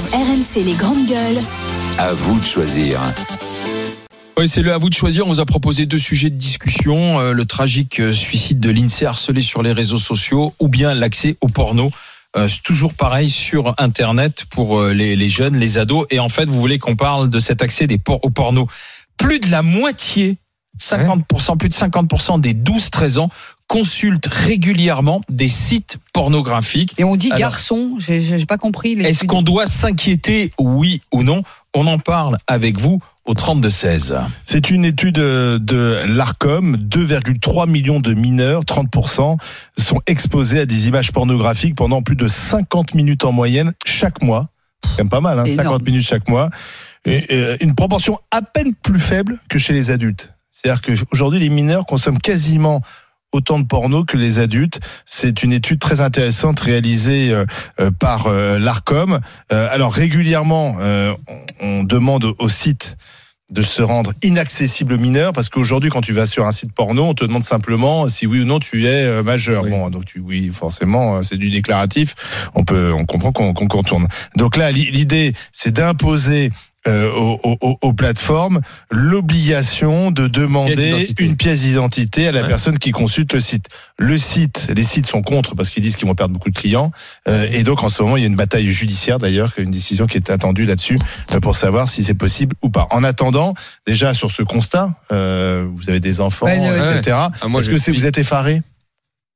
RMC les grandes gueules. À vous de choisir. Oui, c'est le à vous de choisir. On vous a proposé deux sujets de discussion euh, le tragique euh, suicide de l'INSEE harcelé sur les réseaux sociaux ou bien l'accès au porno. Euh, c'est toujours pareil sur Internet pour euh, les, les jeunes, les ados. Et en fait, vous voulez qu'on parle de cet accès des por- au porno. Plus de la moitié, 50%, plus de 50% des 12-13 ans consultent régulièrement des sites pornographiques. Et on dit Alors- garçon, j'ai pas compris. Est-ce qu'on doit s'inquiéter, oui ou non? On en parle avec vous au 32-16. C'est une étude euh, de l'ARCOM. 2,3 millions de mineurs, 30%, sont exposés à des images pornographiques pendant plus de 50 minutes en moyenne chaque mois. C'est quand même pas mal, hein, Énorme. 50 minutes chaque mois. Et, euh, une proportion à peine plus faible que chez les adultes. C'est-à-dire qu'aujourd'hui, les mineurs consomment quasiment autant de porno que les adultes. C'est une étude très intéressante réalisée euh, euh, par euh, l'ARCOM. Alors régulièrement, on, demande au site de se rendre inaccessible aux mineurs parce qu'aujourd'hui quand tu vas sur un site porno on te demande simplement si oui ou non tu es majeur Oui. bon donc tu oui forcément c'est du déclaratif on peut on comprend qu'on contourne donc là li- l'idée c'est d'imposer euh, aux, aux- aux plateformes l'obligation de demander une pièce d'identité à la Ouais. personne qui consulte le site. Le site, les sites sont contre parce qu'ils disent qu'ils vont perdre beaucoup de clients. Euh, et donc en ce moment, il y a une bataille judiciaire d'ailleurs, une décision qui est attendue là-dessus euh, pour savoir si c'est possible ou pas. En attendant, déjà sur ce constat, euh, vous avez des enfants, Ouais, ouais, etc. Ah, moi, Est-ce que c'est vous êtes effaré?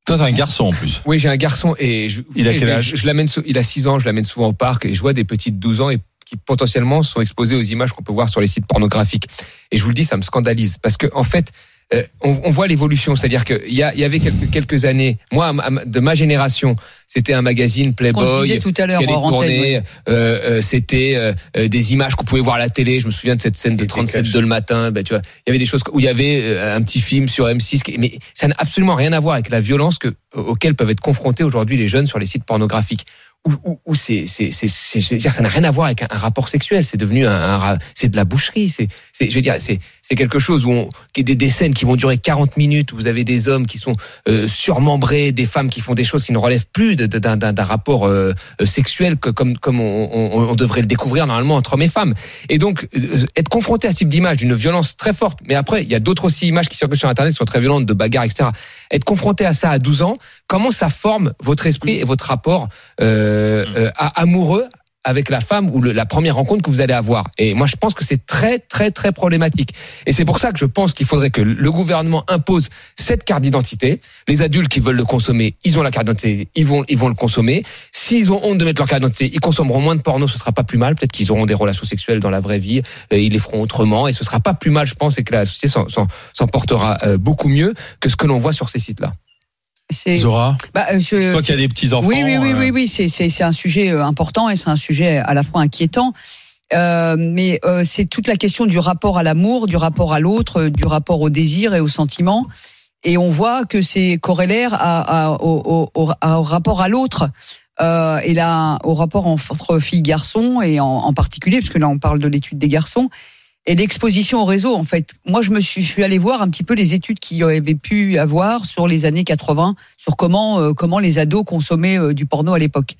Toi, t'es un garçon en plus. Oui, j'ai un garçon et je, Il a quel je- âge? je, l'amène, il a 6 ans, je l'amène souvent au parc et je vois des petites 12 ans et qui potentiellement sont exposés aux images qu'on peut voir sur les sites pornographiques. Et je vous le dis, ça me scandalise parce que en fait, euh, on, on voit l'évolution, c'est-à-dire qu'il y, a, y avait quelques, quelques années, moi de ma génération, c'était un magazine Playboy. tout à l'heure ouais. euh, euh, c'était euh, des images qu'on pouvait voir à la télé. Je me souviens de cette scène de Et des 37 caches. de le matin. Ben, tu vois, il y avait des choses où il y avait euh, un petit film sur M6, qui- mais ça n'a absolument rien à voir avec la violence que, auquel peuvent être confrontés aujourd'hui les jeunes sur les sites pornographiques. Où, où, où c'est, c'est, c'est, c'est- ça n'a rien à voir avec un, rapport sexuel. C'est devenu un, un c'est de la boucherie. C'est, c'est, je veux dire, c'est, c'est quelque chose où on, qui des, des scènes qui vont durer 40 minutes. Où vous avez des hommes qui sont euh, surmembrés, des femmes qui font des choses qui ne relèvent plus d'un, d'un rapport euh, euh, sexuel que, comme, comme on, on, on devrait le découvrir normalement entre hommes et femmes. Et donc, euh, être confronté à ce type d'image d'une violence très forte, mais après, il y a d'autres aussi images qui circulent sur Internet qui sont très violentes, de bagarres, etc. Être confronté à ça à 12 ans, comment ça forme votre esprit et votre rapport euh, euh, à- amoureux avec la femme ou le- la première rencontre que vous allez avoir? Et moi, je pense que c'est très, très, très problématique. Et c'est pour ça que je pense qu'il faudrait que le gouvernement impose cette carte d'identité. Les adultes qui veulent le consommer, ils ont la carte d'identité, ils vont, ils vont le consommer. S'ils ont honte de mettre leur carte d'identité, ils consommeront moins de porno, ce sera pas plus mal. Peut-être qu'ils auront des relations sexuelles dans la vraie vie, euh, ils les feront autrement, et ce sera pas plus mal, je pense, et que la société s'en- s'en s'en portera euh, beaucoup mieux que ce que l'on voit sur ces sites-là. C'est- Zora, bah, euh, je- toi qui as des petits enfants. Oui, oui, oui, euh, oui, oui, c'est c'est c'est un sujet euh, important et c'est un sujet à la fois inquiétant. Euh, mais euh, c'est toute la question du rapport à l'amour, du rapport à l'autre, du rapport au désir et au sentiment. Et on voit que c'est corrélaire à, à- au, au- au- rapport à l'autre. Euh, et là, au rapport entre filles et garçons, et en, en particulier, parce que là on parle de l'étude des garçons, et l'exposition au réseau. En fait, moi je me suis, je suis allé voir un petit peu les études qu'il y avait pu avoir sur les années 80, sur comment euh, comment les ados consommaient euh, du porno à l'époque.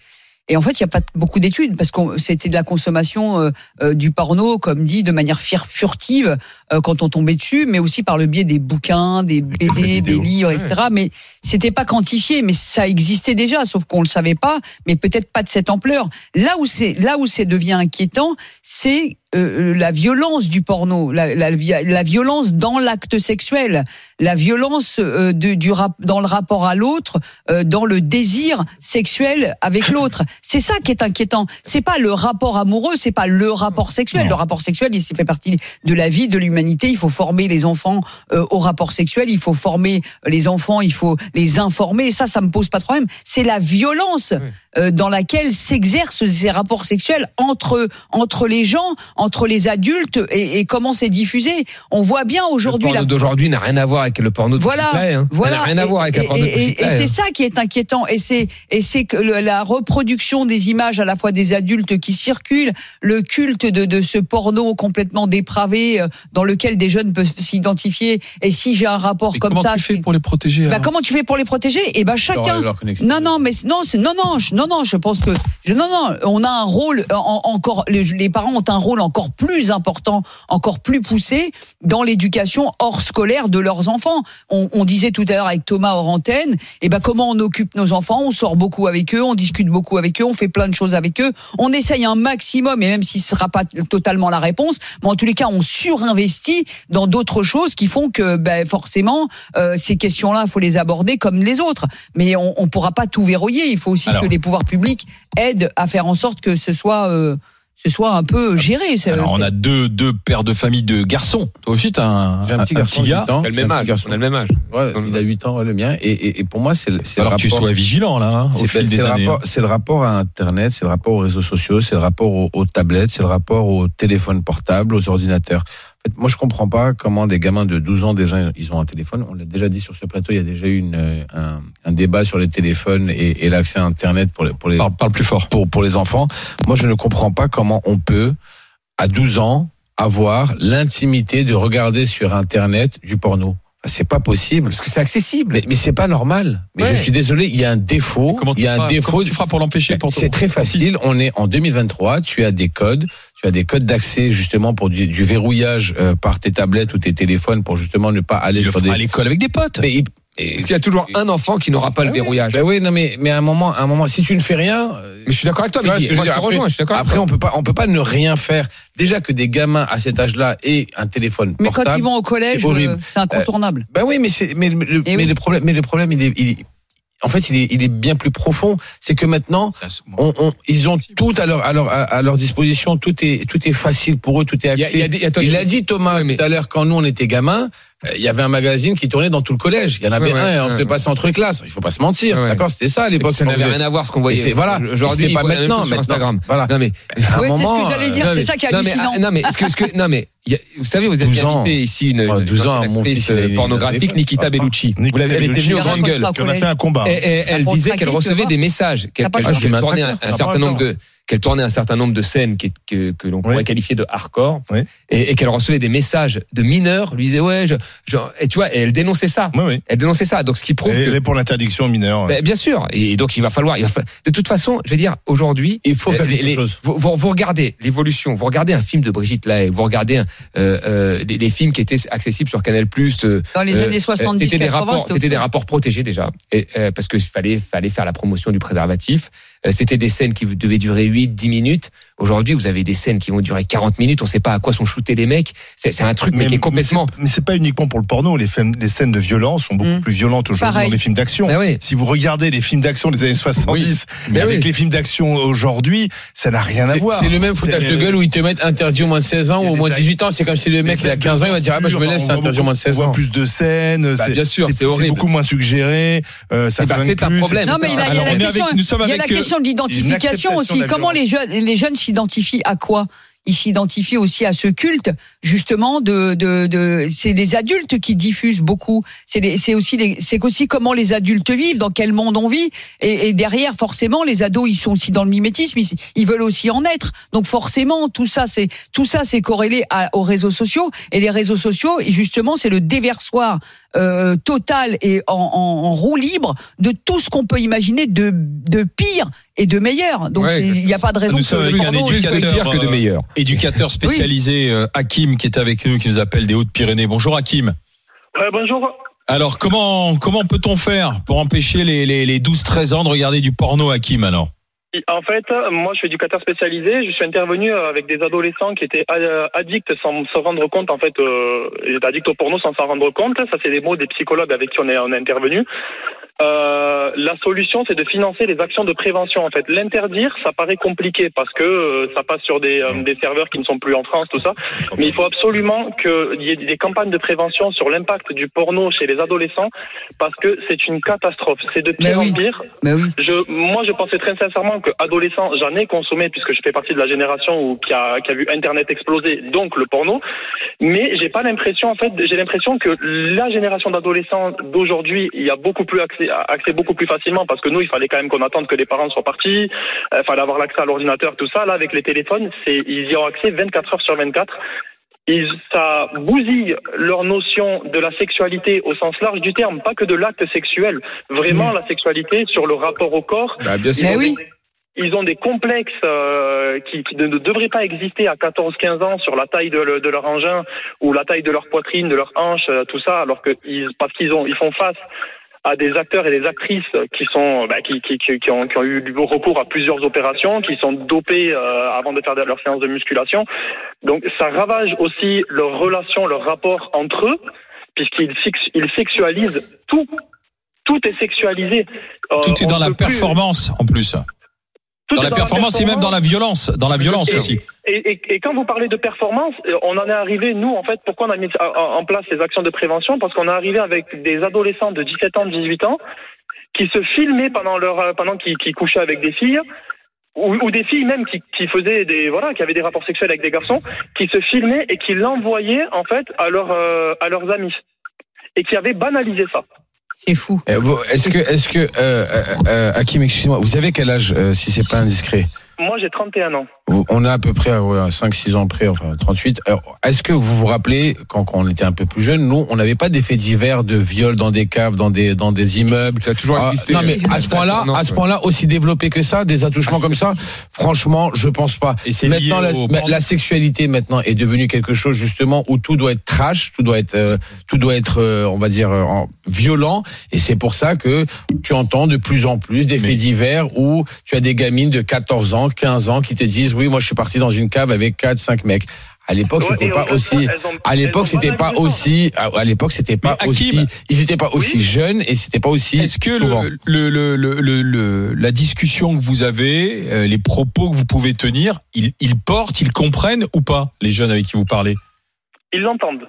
Et en fait, il n'y a pas beaucoup d'études parce que c'était de la consommation euh, euh, du porno, comme dit, de manière furtive euh, quand on tombait dessus, mais aussi par le biais des bouquins, des BD, des livres, etc. Mais c'était pas quantifié, mais ça existait déjà, sauf qu'on le savait pas, mais peut-être pas de cette ampleur. Là où c'est là où c'est devient inquiétant, c'est euh, la violence du porno, la, la, la violence dans l'acte sexuel, la violence euh, de- du rap, dans le rapport à l'autre, euh, dans le désir sexuel avec l'autre. C'est ça qui est inquiétant. C'est pas le rapport amoureux, c'est pas le rapport sexuel. Le rapport sexuel, il fait partie de la vie de l'humanité. Il faut former les enfants euh, au rapport sexuel. Il faut former les enfants. Il faut les informer. Ça, ça me pose pas de problème. C'est la violence euh, dans laquelle s'exercent ces rapports sexuels entre entre les gens, entre les adultes et, et comment c'est diffusé. On voit bien aujourd'hui le la porno d'aujourd'hui n'a rien à voir avec le porno de voilà, Play, hein. voilà. Ça n'a rien à Et- voir avec et, la porno de et- et c'est hein. ça qui est inquiétant. Et c'est et c'est que le- la reproduction des images à la fois des adultes qui circulent, le culte de, de ce porno complètement dépravé euh, dans lequel des jeunes peuvent s'identifier. Et si j'ai un rapport Mais comme comment ça, tu fais pour les protéger bah, alors comment tu fais pour les protéger? Et ben chacun. leur. Non, non, mais non, c'est non, non, je- non, non. Je pense que je, non, non. On a un rôle en- encore. Les, les parents ont un rôle encore plus important, encore plus poussé dans l'éducation hors scolaire de leurs enfants. On, on disait tout à l'heure avec Thomas hors antenne. Et ben comment on occupe nos enfants? On sort beaucoup avec eux, on discute beaucoup avec eux, on fait plein de choses avec eux. On essaye un maximum, et même si ce sera pas totalement la réponse, mais en tous les cas, on surinvestit dans d'autres choses qui font que ben, forcément euh, ces questions-là, il faut les aborder comme les autres. Mais on ne pourra pas tout verrouiller. Il faut aussi Alors. que les pouvoirs publics aident à faire en sorte que ce soit, euh, ce soit un peu géré. C'est- Alors on a deux, deux pères de famille de garçons. Toi aussi, t'as un, J'ai un petit un garçon gars. 8 ans. On a le même un petit âge. garçon. On a le même âge. Ouais, il a 8 ans, ouais, le mien. Et, et, et pour moi, c'est le, c'est le Alors que tu rapport- sois vigilant là, hein, au c'est fil c'est des le années. hein. rapport, c'est le rapport à Internet, c'est le rapport aux réseaux sociaux, c'est le rapport aux, aux tablettes, c'est le rapport aux téléphones portables, aux ordinateurs. Moi, je comprends pas comment des gamins de 12 ans déjà ils ont un téléphone. On l'a déjà dit sur ce plateau, il y a déjà eu une, euh, un, un débat sur les téléphones et, et l'accès à Internet pour les, pour les Parle, parle plus fort. pour, pour les enfants. Moi, je ne comprends pas comment on peut, à 12 ans, avoir l'intimité de regarder sur Internet du porno. C'est pas possible. Parce que c'est accessible. Mais, mais c'est pas normal. Mais Ouais. je suis désolé, il y a un défaut. Comment tu il y a un feras, défaut. tu feras pour l'empêcher toi C'est très facile. On est en 2023. Tu as des codes. Tu as des codes d'accès justement pour du, du verrouillage euh, par tes tablettes ou tes téléphones pour justement ne pas aller sur des. à l'école avec des potes. Mais il- et- Parce qu'il y a toujours un enfant qui n'aura pas le Ah oui. verrouillage. Ben oui, non mais mais à un moment, à un moment, si tu ne fais rien, euh, Mais je suis d'accord avec toi, mais je moi je te dire rejoins, je suis d'accord avec après on peut pas, on peut pas ne rien faire. Déjà que des gamins à cet âge-là aient un téléphone Mais quand portable. ils vont au collège, c'est euh, c'est incontournable. Ben oui, mais c'est mais, mais le, Et mais oui. le problème, mais le problème, il est, il en fait, il est, il est bien plus profond. C'est que maintenant, on, on- ils ont tout à leur, à leur, à- leur disposition. Tout est, tout est facile pour eux, tout est Il y a- accès. il y a des- attends, il il y a- a dit Thomas mais- tout à l'heure quand nous on était gamins. Euh, Il y avait un magazine qui tournait dans tout le collège. Il y en avait Ouais, ouais, un et on ouais, se ouais. le passait entre classes. Il faut pas se mentir. Ouais, ouais. D'accord, c'était ça à l'époque. Ça n'avait rien à voir ce qu'on voyait. c'est voilà. Aujourd'hui, pas maintenant. sur maintenant. Instagram. Voilà. Non mais À un Ouais, c'est ce moment, que j'allais euh, dire, non, c'est mais- ça qui est non, mais, hallucinant. non mais ce que, ce que, non mais a- vous savez vous avez 12 ans. invité ici une, Ouais, une 12 ans, actrice il a- pornographique Nikita Ah, Bellucci. Nikita Vous l'avez- elle était venue au raconte Gueule. pas. Puis on a fait un combat. Et, et elle pour disait qu'elle recevait des messages, qu'elle Ah, tournait un, un certain nombre de qu'elle tournait un certain nombre de scènes qui- que, que l'on pourrait Oui. qualifier de hardcore Oui. et, et qu'elle recevait des messages de mineurs lui disaient ouais je, je- et tu vois et elle dénonçait ça Oui, oui. elle dénonçait ça donc ce qui prouve Et que elle est pour l'interdiction aux mineurs. Ben, bien sûr et donc il va falloir il va fa- de toute façon je veux dire aujourd'hui Il faut faire les- quelque les- chose. Vous, vous- regardez l'évolution, vous regardez un film de Brigitte Lahaye, vous regardez un, euh, euh, les, les films qui étaient accessibles sur Canal+. Euh, Dans les euh, années 70, c'était des 80, rapports, c'était des rapports protégés déjà, et, euh, parce qu'il fallait, fallait faire la promotion du préservatif. Euh, c'était des scènes qui devaient durer 8, 10 minutes. Aujourd'hui, vous avez des scènes qui vont durer 40 minutes. On ne sait pas à quoi sont shootés les mecs. C'est c'est un truc mais, qui est complètement. Mais c'est- pas uniquement pour le porno. Les, films- les scènes de violence sont beaucoup Mm. plus violentes aujourd'hui dans les films d'action. Ben oui. Si vous regardez les films d'action des années 70, Mais avec oui. les films d'action aujourd'hui, ça n'a rien à voir. C'est le même foutage de gueule où ils te mettent interdit au moins de 16 ans ou au moins de actes- 18 ans. C'est comme si le mec il a 15 ans, il va dire ah bah je me lève, On c'est interdit au moins de beaucoup- 16 On ans. voit plus de scènes. Bah, c'est- bien sûr, c'est horrible. beaucoup moins suggéré. euh, ça Eh flingue c'est un problème. Non, mais il y a, la on est question, avec- nous sommes il y a la avec, euh, question de l'identification aussi. Comment les jeunes, s'identifient à quoi? Ils s'identifient aussi à ce culte, justement, de, de, de c'est les adultes qui diffusent beaucoup. C'est c'est aussi, c'est aussi comment les adultes vivent, dans quel monde on vit. Et, et derrière, forcément, les ados, ils sont aussi dans le mimétisme. Ils, ils veulent aussi en être. Donc forcément, tout ça, c'est tout ça, c'est corrélé à- aux réseaux sociaux. Et les réseaux sociaux, et justement, c'est le déversoir euh, total et en, en, en roue libre de tout ce qu'on peut imaginer de, de pire et de meilleur. Donc Ouais, il n'y a pas de raison Nous que sommes avec un éducateur, pire que de euh, meilleur. Éducateur spécialisé, euh, Hakim, qui est avec nous, qui nous appelle des Hautes-Pyrénées. Bonjour Hakim. Ouais, bonjour. Alors, comment, comment peut-on faire pour empêcher les, les, les 12-13 ans de regarder du porno, Hakim, alors? En fait, moi, je suis éducateur spécialisé. Je suis intervenu avec des adolescents qui étaient euh, addicts sans se rendre compte, en fait, euh, addicts au porno sans s'en rendre compte. Ça, c'est des mots des psychologues avec qui on est, on est intervenu. Euh, la solution, c'est de financer les actions de prévention. En fait, l'interdire, ça paraît compliqué parce que euh, ça passe sur des, euh, des serveurs qui ne sont plus en France, tout ça. Mais il faut absolument qu'il y ait des campagnes de prévention sur l'impact du porno chez les adolescents parce que c'est une catastrophe. C'est de pire oui. en pire. Mais oui. Je, moi, je pensais très sincèrement tant qu'adolescent, j'en ai consommé puisque je fais partie de la génération où, qui, a, qui a vu Internet exploser, donc le porno. Mais j'ai pas l'impression, en fait, j'ai l'impression que la génération d'adolescents d'aujourd'hui, il y a beaucoup plus accès, accès beaucoup plus facilement parce que nous, il fallait quand même qu'on attende que les parents soient partis, il fallait avoir l'accès à l'ordinateur, tout ça. Là, avec les téléphones, c'est ils y ont accès 24 heures sur 24. Ils, ça bousille leur notion de la sexualité au sens large du terme, pas que de l'acte sexuel. Vraiment, la sexualité sur le rapport au corps. Bah, bien sûr. Oui. Ils ont des complexes euh, qui, qui ne devraient pas exister à 14-15 ans sur la taille de, le- de leur engin ou la taille de leur poitrine, de leur hanche, euh, tout ça, alors que ils, parce qu'ils ont ils font face à des acteurs et des actrices qui sont bah, qui, qui, qui, qui ont, qui ont eu du recours à plusieurs opérations, qui sont dopés euh, avant de faire leur séance de musculation. Donc ça ravage aussi leur relation, leur rapport entre eux, puisqu'ils ils sexualisent tout. Tout est sexualisé. Euh, Tout est dans la plus- performance en plus. Tout Dans la performance et même dans la violence. Dans la violence Et- aussi. Et, et, et quand vous parlez de performance, euh, on en est arrivé, nous, en fait, pourquoi on a mis en place ces actions de prévention? Parce qu'on est arrivé avec des adolescents de 17 ans, 18 ans, qui se filmaient pendant leur euh, pendant qu'ils couchaient avec des filles, ou, ou des filles même qui, qui faisaient des voilà, qui avaient des rapports sexuels avec des garçons, qui se filmaient et qui l'envoyaient en fait à leurs euh, à leurs amis, et qui avaient banalisé ça. C'est fou. Vous- Est-ce que, est-ce que, euh, euh, euh, Hakim, excusez-moi, vous avez quel âge, euh, si c'est pas indiscret? Moi, j'ai 31 ans. On a à peu près 5-6 ans près, enfin 38. Alors, Est-ce que vous vous rappelez, quand, quand on était un peu plus jeune, nous, on n'avait pas d'effets divers de viol dans des caves, dans des, dans des immeubles? Ça a toujours Ah, existé. non mais à ce point-là, à ce ouais. point-là aussi développé que ça, des attouchements comme ça, franchement, je pense pas. Et c'est lié Maintenant, la, sexualité maintenant est devenue quelque chose justement où tout doit être trash, tout doit être, euh, tout doit être, euh, on va dire, euh, en- violent. Et c'est pour ça que tu entends de plus en plus des faits Mais- divers où tu as des gamines de 14 ans, 15 ans qui te disent, oui, moi je suis parti dans une cave avec 4, 5 mecs. À l'époque, Ouais, c'était pas au aussi. ont- À l'époque, c'était pas aussi. À l'époque, c'était pas Hakim- aussi. Ils étaient pas aussi Oui. jeunes et c'était pas aussi. Est-ce que souvent. le, le, le, le, le- la discussion que vous avez, euh, les propos que vous pouvez tenir, ils, ils portent, ils comprennent ou pas les jeunes avec qui vous parlez? Ils l'entendent.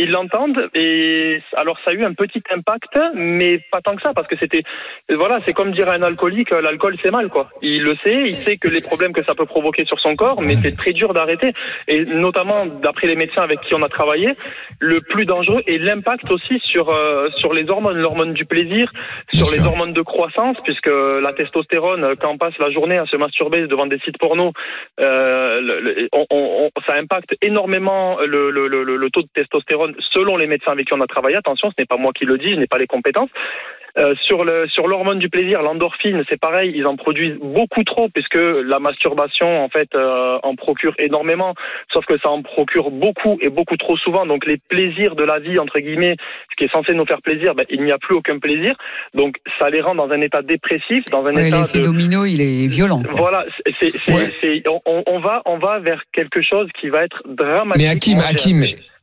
Ils l'entendent et alors ça a eu un petit impact, mais pas tant que ça parce que c'était voilà c'est comme dire à un alcoolique euh, l'alcool c'est mal quoi. Il le sait, il sait que les problèmes que ça peut provoquer sur son corps, mais c'est très dur d'arrêter et notamment d'après les médecins avec qui on a travaillé, le plus dangereux est l'impact aussi sur euh, sur les hormones, l'hormone du plaisir, Bien sur les sûr. hormones de croissance puisque la testostérone quand on passe la journée à se masturber devant des sites porno, euh, le- le- on- on- on- ça impacte énormément le taux de testostérone selon les médecins avec qui on a travaillé. Attention, ce n'est pas moi qui le dis, je n'ai pas les compétences. Euh, sur le sur l'hormone du plaisir, l'endorphine, c'est pareil, ils en produisent beaucoup trop puisque la masturbation en fait euh, en procure énormément, sauf que ça en procure beaucoup et beaucoup trop souvent. Donc les plaisirs de la vie entre guillemets, ce qui est censé nous faire plaisir, ben, il n'y a plus aucun plaisir. Donc ça les rend dans un état dépressif, dans un Ouais, état L'effet de domino, il est violent. quoi. voilà, c'est, Ouais. on, on va, on va vers quelque chose qui va être dramatique. Mais Hakim, Hakim,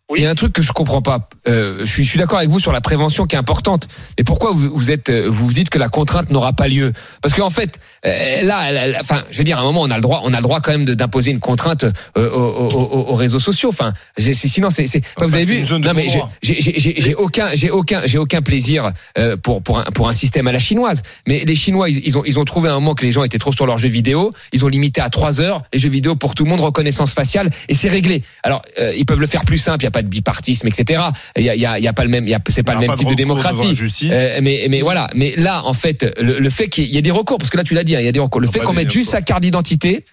Oui. il y a un truc que je comprends pas. Euh, je suis, je suis d'accord avec vous sur la prévention qui est importante. Mais pourquoi vous, vous êtes, euh, vous vous dites que la contrainte n'aura pas lieu? Parce qu'en fait, euh, là, là, là, enfin, je veux dire, à un moment, on a le droit, on a le droit quand même d'imposer une contrainte euh, aux, aux- aux- aux réseaux sociaux. Enfin, j'ai- c'est- sinon, c'est, c'est- enfin, vous avez vu une zone de Non, mais j'ai, non-droit. j'ai, j'ai, j'ai- j'ai aucun, j'ai aucun, j'ai aucun plaisir euh, pour pour un, pour un système à la chinoise. Mais les Chinois, ils, ils ont ils ont trouvé un moment que les gens étaient trop sur leurs jeux vidéo. Ils ont limité à 3 heures les jeux vidéo pour tout le monde, reconnaissance faciale, et c'est réglé. Alors, euh, ils peuvent le faire plus simple. Il y a pas de bipartisme, etc. Il y a, il y a, y a pas le même, il y a, c'est pas le même type de démocratie. Euh, mais, mais voilà. Mais là, en fait, le, le fait qu'il y ait des recours, parce que là, tu l'as dit, hein, il y a des recours. Le fait qu'on mette juste sa carte d'identité,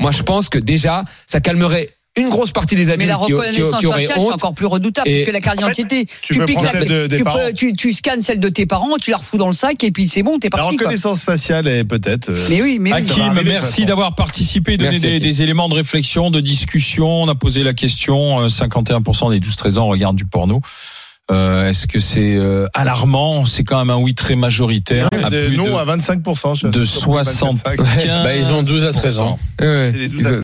moi, je pense que déjà, ça calmerait une grosse partie des Mais adultes la qui, qui- reconnaissance qui auraient faciale, c'est encore plus redoutable, Et- parce que la carte En fait, d'identité, tu peux piques prendre la- celle de- des tu, peux- tu, tu scannes celle de tes parents, tu la refous dans le sac, et puis c'est bon, t'es La parti. Quoi. reconnaissance faciale est peut-être. euh, Mais oui, mais oui. Hakim, arriver, merci d'avoir participé, donné des, éléments de réflexion, de discussion. On a posé la question, euh, 51% des 12-13 ans regardent du porno. Euh, Est-ce que c'est euh, alarmant? C'est quand même un oui très majoritaire. à De- plus non de, à 25%. je de surpris, 25. 75. Bah, ils ont 12 à 13 ans. Ouais.